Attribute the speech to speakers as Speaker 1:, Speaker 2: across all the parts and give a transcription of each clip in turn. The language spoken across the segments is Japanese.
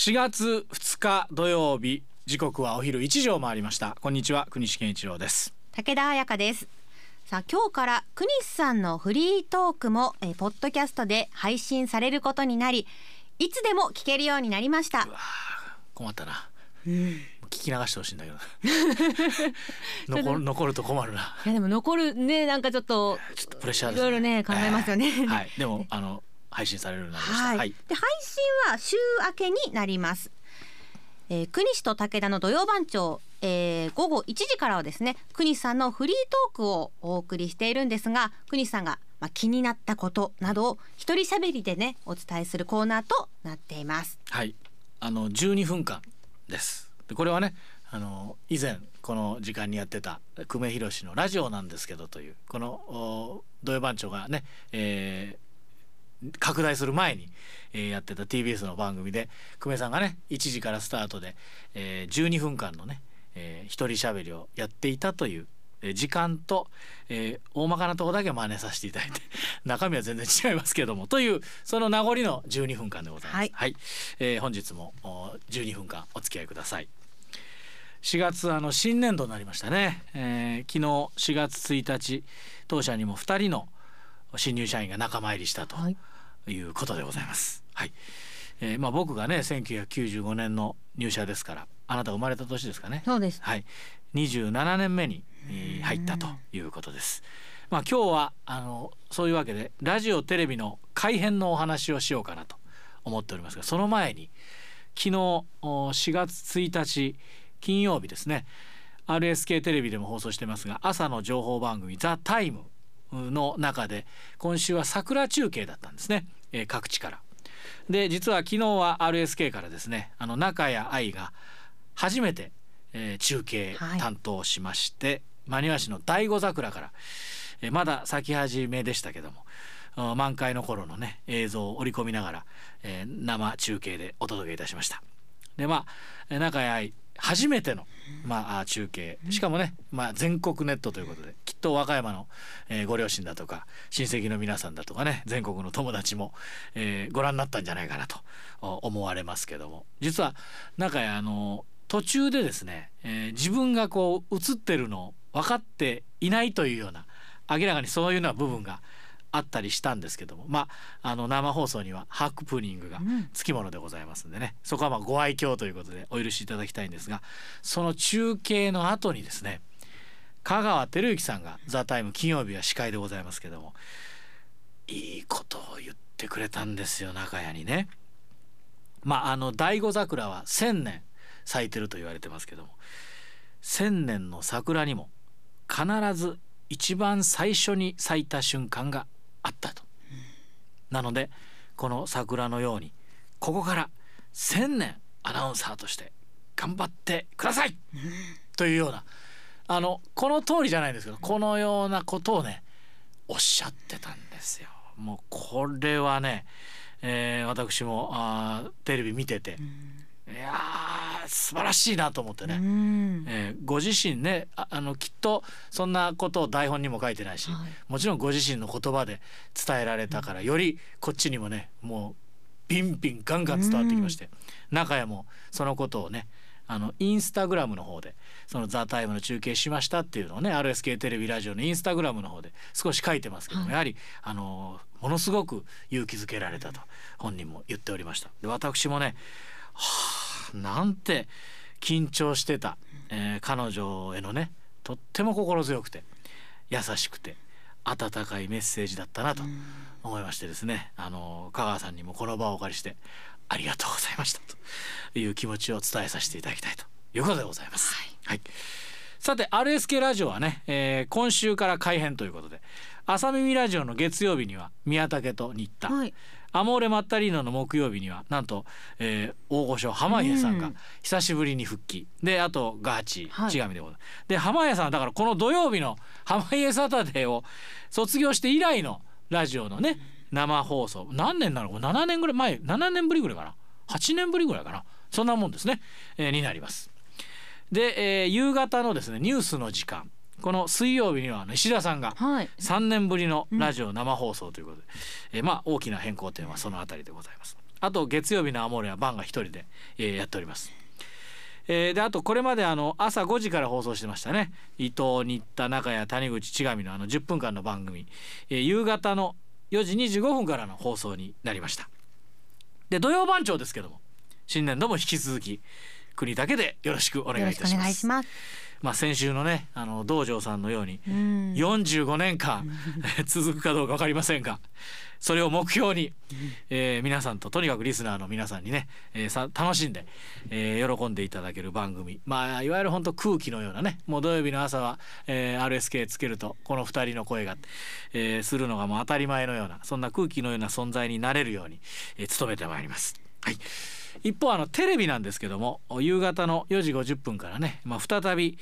Speaker 1: 4月2日土曜日時刻はお昼1時を回りました。こんにちは国士健一郎です。
Speaker 2: 武田彩香です。さあ今日から国西さんのフリートークもえポッドキャストで配信されることになりいつでも聞けるようになりました。
Speaker 1: 困ったな、聞き流してほしいんだけど 残る残ると困るな。い
Speaker 2: やでも残るねなんかちょっと
Speaker 1: ちょっとプレッシャーです
Speaker 2: いろいろね考えますよね。
Speaker 1: えーはい。でもあの配信されるようになりました
Speaker 2: はい、
Speaker 1: はい
Speaker 2: で配信は週明けになります。えー、国西と武田の土曜番長、えー、午後1時からはですね国西さんのフリートークをお送りしているんですが国西さんが、まあ、気になったことなどを一人喋りでねお伝えするコーナーとなっています。
Speaker 1: はい、あの12分間です。でこれはね、あの以前この時間にやってた久米宏のラジオなんですけどというこのお土曜番長がね、えー拡大する前に、えーやってた TBS の番組で久米さんがね1時からスタートで、えー12分間のね、えー一人喋りをやっていたという。えー時間と、えー大まかなところだけ真似させていただいて 中身は全然違いますけどもというその名残の12分間でございます。
Speaker 2: はい
Speaker 1: えー本日もお12分間お付き合いください。4月あの新年度になりましたね、えー昨日4月1日当社にも2人の新入社員が仲間入りしたと
Speaker 2: はい
Speaker 1: いうことでございます。はい。えーまあ僕がね1995年の入社ですからあなた生まれた年ですかね。
Speaker 2: そうです。
Speaker 1: はい。27年目にえー入ったということです。まあ今日はあのそういうわけでラジオテレビの改編のお話をしようかなと思っておりますがその前に昨日お4月1日金曜日ですね RSK テレビでも放送してますが朝の情報番組「ザタイムの中で今週は桜中継だったんですね、えー各地から。で実は昨日は RSK からですねあの中谷愛が初めて、えー中継
Speaker 2: はい
Speaker 1: 担当しまして、真庭市の第五桜から、えーまだ咲き始めでしたけどもあ満開の頃のね映像を織り込みながら、えー生中継でお届けいたしました。でまあえー中谷愛初めての、まあ、中継。しかもね、まあ、全国ネットということできっと和歌山の、えーご両親だとか親戚の皆さんだとかね全国の友達も、えーご覧になったんじゃないかなと思われますけども。実は中谷あの途中でですね、えー自分がこう映ってるのを分かっていないというような明らかにそういうような部分があったりしたんですけども。まああの生放送にはハープニングがつきものでございますんでね、そこはまあご愛嬌ということでお許しいただきたいんですがその中継の後にですね香川照之さんが「ザタイム金曜日は司会でございますけどもいいことを言ってくれたんですよ中谷にね。まああの第五桜は1,000年咲いてると言われてますけども1,000年の桜にも必ず一番最初に咲いた瞬間があったと。なのでこの桜のようにここから1,000年アナウンサーとして頑張ってくださいというようなあのこの通りじゃないんですけどこのようなことをねおっしゃってたんですよ。もうこれはね、えー私もあーテレビ見てて、いやー素晴らしいなと思ってね。
Speaker 2: うん。
Speaker 1: えーご自身ねああのきっとそんなことを台本にも書いてないし、
Speaker 2: はい
Speaker 1: もちろんご自身の言葉で伝えられたから、よりこっちにもねもうビンビンガンガン伝わってきまして、中谷もそのことをねあのインスタグラムの方でその「ザタイムの中継しましたっていうのをね RSK テレビラジオのインスタグラムの方で少し書いてますけども、
Speaker 2: はい
Speaker 1: やはりあのものすごく勇気づけられたと本人も言っておりました。で私もねはあなんて緊張してた、えー彼女へのねとっても心強くて優しくて温かいメッセージだったなと思いましてですね。あの香川さんにもこの場をお借りしてありがとうございました。という気持ちを伝えさせていただきたいということでございます。はい、さて RSK ラジオはね、えー今週から改編ということで朝耳ラジオの月曜日には宮武と新田、
Speaker 2: はい。
Speaker 1: アモーレ・マッタリーノの木曜日には。なんと、えー大御所濱家さんが
Speaker 2: うん。
Speaker 1: 久しぶりに復帰、であとガーチ。
Speaker 2: はい。
Speaker 1: 千上でございます。で濱家さんはだからこの土曜日の「濱家サタデー」を卒業して以来のラジオのね生放送。何年なのか7年ぐらい前7年ぶりぐらいかな？8年ぶりぐらいかな？そんなもんですね、えーになります。で、えー夕方のですねニュースの時間この水曜日にはあの石田さんが
Speaker 2: はい。
Speaker 1: 3年ぶりのラジオ生放送ということで、えーまあ大きな変更点はそのあたりでございます。あと月曜日のアモーレは番が一人で、えーやっております。えーであとこれまであの朝5時から放送してましたね伊藤新田中谷谷口千上のあの10分間の番組、えー夕方の4時25分からの放送になりましたで土曜番長ですけども新年度も引き続き国だけでよろしくお願いいたします
Speaker 2: ま
Speaker 1: あ先週のねあの道場さんのように
Speaker 2: うん。
Speaker 1: 45年間 続くかどうか分かりませんがそれを目標に、えー皆さんととにかくリスナーの皆さんにね、えーさ楽しんで、えー喜んでいただける番組。まあいわゆる本当空気のようなねもう土曜日の朝は、えー RSK つけるとこの2人の声が、えーするのがもう当たり前のようなそんな空気のような存在になれるように、えー努めてまいります。はい一方あのテレビなんですけども夕方の4時50分からね、まあ、再び、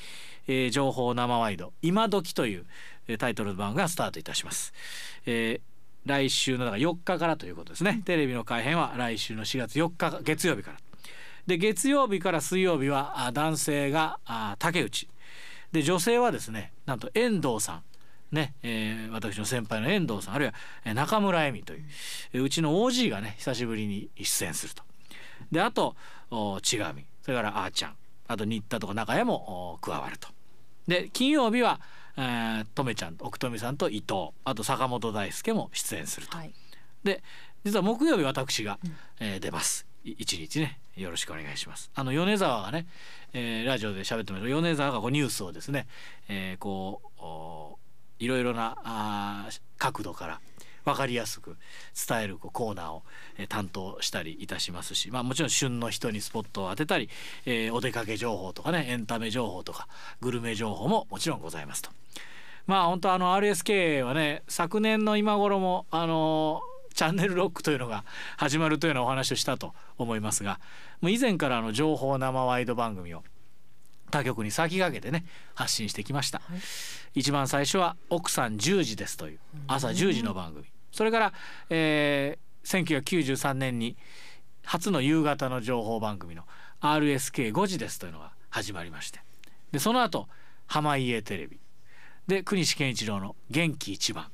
Speaker 1: えー情報生ワイド今時という、えータイトルの番がスタートいたします、えー来週のだから4日からということですね、テレビの改編は来週の4月4日月曜日から。で月曜日から水曜日はあ男性があ竹内。で女性はですねなんと遠藤さん。ねえー私の先輩の遠藤さんあるいはえー中村恵美という、えーうちの OG がね久しぶりに出演すると。であとお千上それからあーちゃん。あと新田とか中谷もお加わると。で金曜日は、えー、とめちゃんと奥富さんと伊藤。あと坂本大輔も出演すると。
Speaker 2: はい。
Speaker 1: で実は木曜日私が、えー出ます。い一日ね。よろしくお願いします。あの米沢がね、えーラジオで喋ってますけど米沢がこうニュースをですね、えーこうおいろいろなあー角度から分かりやすく伝えるこうコーナーを、え担当したりいたしますし、まあ、もちろん旬の人にスポットを当てたり、えーお出かけ情報とかねエンタメ情報とかグルメ情報ももちろんございますと。まあ本当あの RSK はね昨年の今頃もあのチャンネルロックというのが始まるというようなお話をしたと思いますがもう以前からあの情報生ワイド番組を他局に先駆けてね発信してきました、一番最初は「奥さん10時です」という朝10時の番組。それから、えー1993年に初の夕方の情報番組の RSK5 時ですというのが始まりまして。でその後濱家テレビ。で国西健一郎の「元気一番」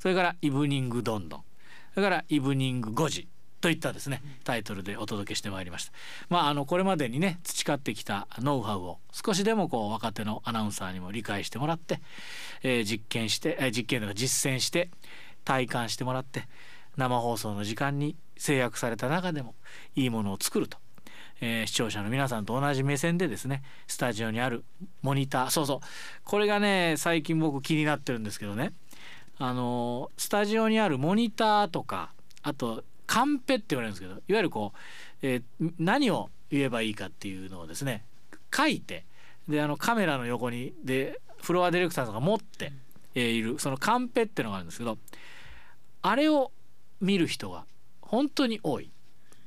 Speaker 1: それから「イブニングどんどん」それから「イブニング5時」といったですねタイトルでお届けしてまいりました。まああのこれまでにね培ってきたノウハウを少しでもこう若手のアナウンサーにも理解してもらって、えー実験して、えー実験というか実践して体感してもらって生放送の時間に制約された中でもいいものを作ると。えー視聴者の皆さんと同じ目線でですねスタジオにあるモニターそうそうこれがね最近僕気になってるんですけどねあのスタジオにあるモニターとかあとカンペって言われるんですけどいわゆるこう、えー何を言えばいいかっていうのをですね書いてであのカメラの横にでフロアディレクターさんが持って、えーいるそのカンペっていうのがあるんですけどあれを見る人が本当に多い。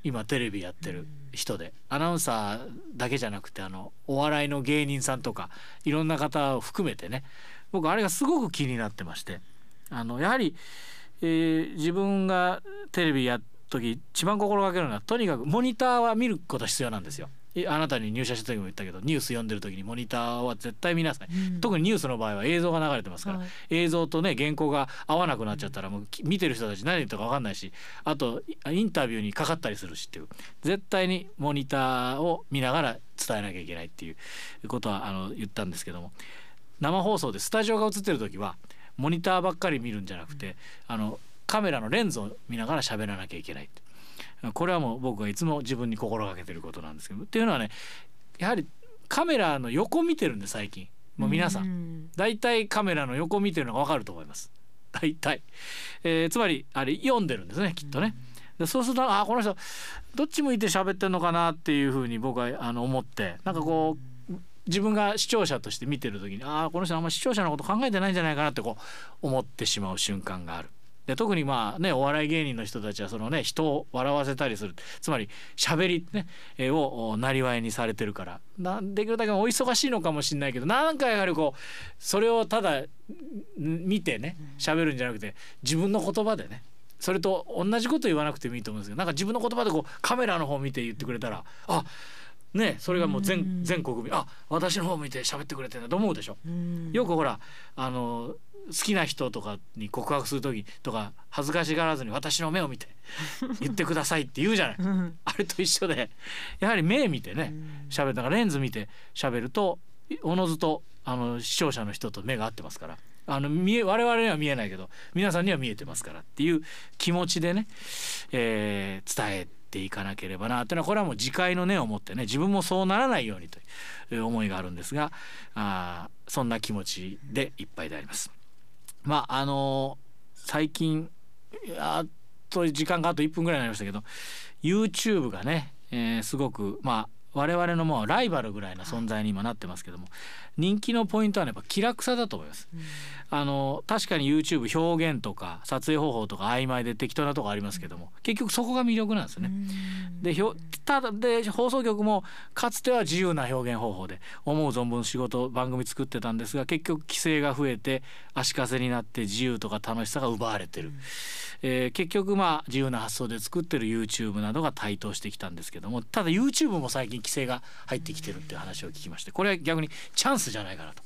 Speaker 1: 今テレビやってる人で。アナウンサーだけじゃなくてあのお笑いの芸人さんとかいろんな方を含めてね。僕あれがすごく気になってまして。あのやはり、えー自分がテレビやっ時一番心がけるのはとにかくモニターは見ること必要なんですよ。えあなたに入社した時も言ったけどニュース読んでる時にモニターは絶対見なさい、
Speaker 2: うん。
Speaker 1: 特にニュースの場合は映像が流れてますから、
Speaker 2: はい。
Speaker 1: 映像とね原稿が合わなくなっちゃったらもうき見てる人たち何言ったか分かんないしあといインタビューにかかったりするしっていう。絶対にモニターを見ながら伝えなきゃいけないっていうことはあの言ったんですけども。生放送でスタジオが映ってる時はモニターばっかり見るんじゃなくて、あのカメラのレンズを見ながら喋らなきゃいけないこれはもう僕がいつも自分に心がけてることなんですけど。っていうのはねやはりカメラの横見てるんで最近。もう皆さん。
Speaker 2: ん。
Speaker 1: 大体カメラの横見てるのが分かると思います。大体、えーつまりあれ読んでるんですねきっとね。でそうするとあこの人どっち向いて喋ってんのかなっていうふうに僕はあの思って。なんかこう自分が視聴者として見てる時にああこの人あんま視聴者のこと考えてないんじゃないかなってこう思ってしまう瞬間がある。で特にまあねお笑い芸人の人たちはそのね人を笑わせたりする。つまり喋りね、えーをなりわいにされてるから。なできるだけお忙しいのかもしれないけどなんかやはりこうそれをただん見てね喋るんじゃなくて自分の言葉でねそれと同じこと言わなくてもいいと思うんですけどなんか自分の言葉でこうカメラの方見て言ってくれたらあねそれがもう全全国民あ私の方見て喋ってくれてんだと思うでしょ。
Speaker 2: うん。
Speaker 1: よくほらあの好きな人とかに告白する時とか恥ずかしがらずに私の目を見て 言ってくださいって言うじゃない。あれと一緒でやはり目見てね喋る。だからレンズ見て喋るとおのずとあの視聴者の人と目が合ってますから。あの見え我々には見えないけど皆さんには見えてますからっていう気持ちでね、えー、伝えていかなければなというのはこれはもう自戒の念を持ってね自分もそうならないようにという思いがあるんですがあそんな気持ちでいっぱいであります。まああの最近あと時間があと1分ぐらいになりましたけど YouTube がね、えー、すごくまあ我々のもうライバルぐらいな存在に今なってますけども、人気のポイントは、ね、やっぱ気楽さだと思います。うん、あの確かに YouTube 表現とか撮影方法とか曖昧で適当なとこありますけども、結局そこが魅力なんですよね。でひょただで放送局もかつては自由な表現方法で思う存分仕事番組作ってたんですが結局規制が増えて足かせになって自由とか楽しさが奪われてる。うんえー、結局まあ自由な発想で作ってる YouTube などが台頭してきたんですけどもただ YouTube も最近規制が入ってきてるっていう話を聞きましてこれは逆にチャンスじゃないかなと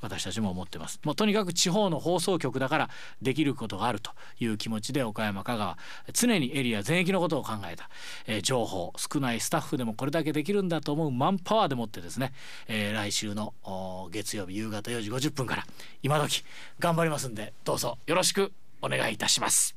Speaker 1: 私たちも思ってます。もうとにかく地方の放送局だからできることがあるという気持ちで岡山香川常にエリア全域のことを考えた、えー、情報少ないスタッフでもこれだけできるんだと思うマンパワーでもってですね、えー、来週の月曜日夕方4時50分から今時頑張りますんでどうぞよろしくお願いいたします。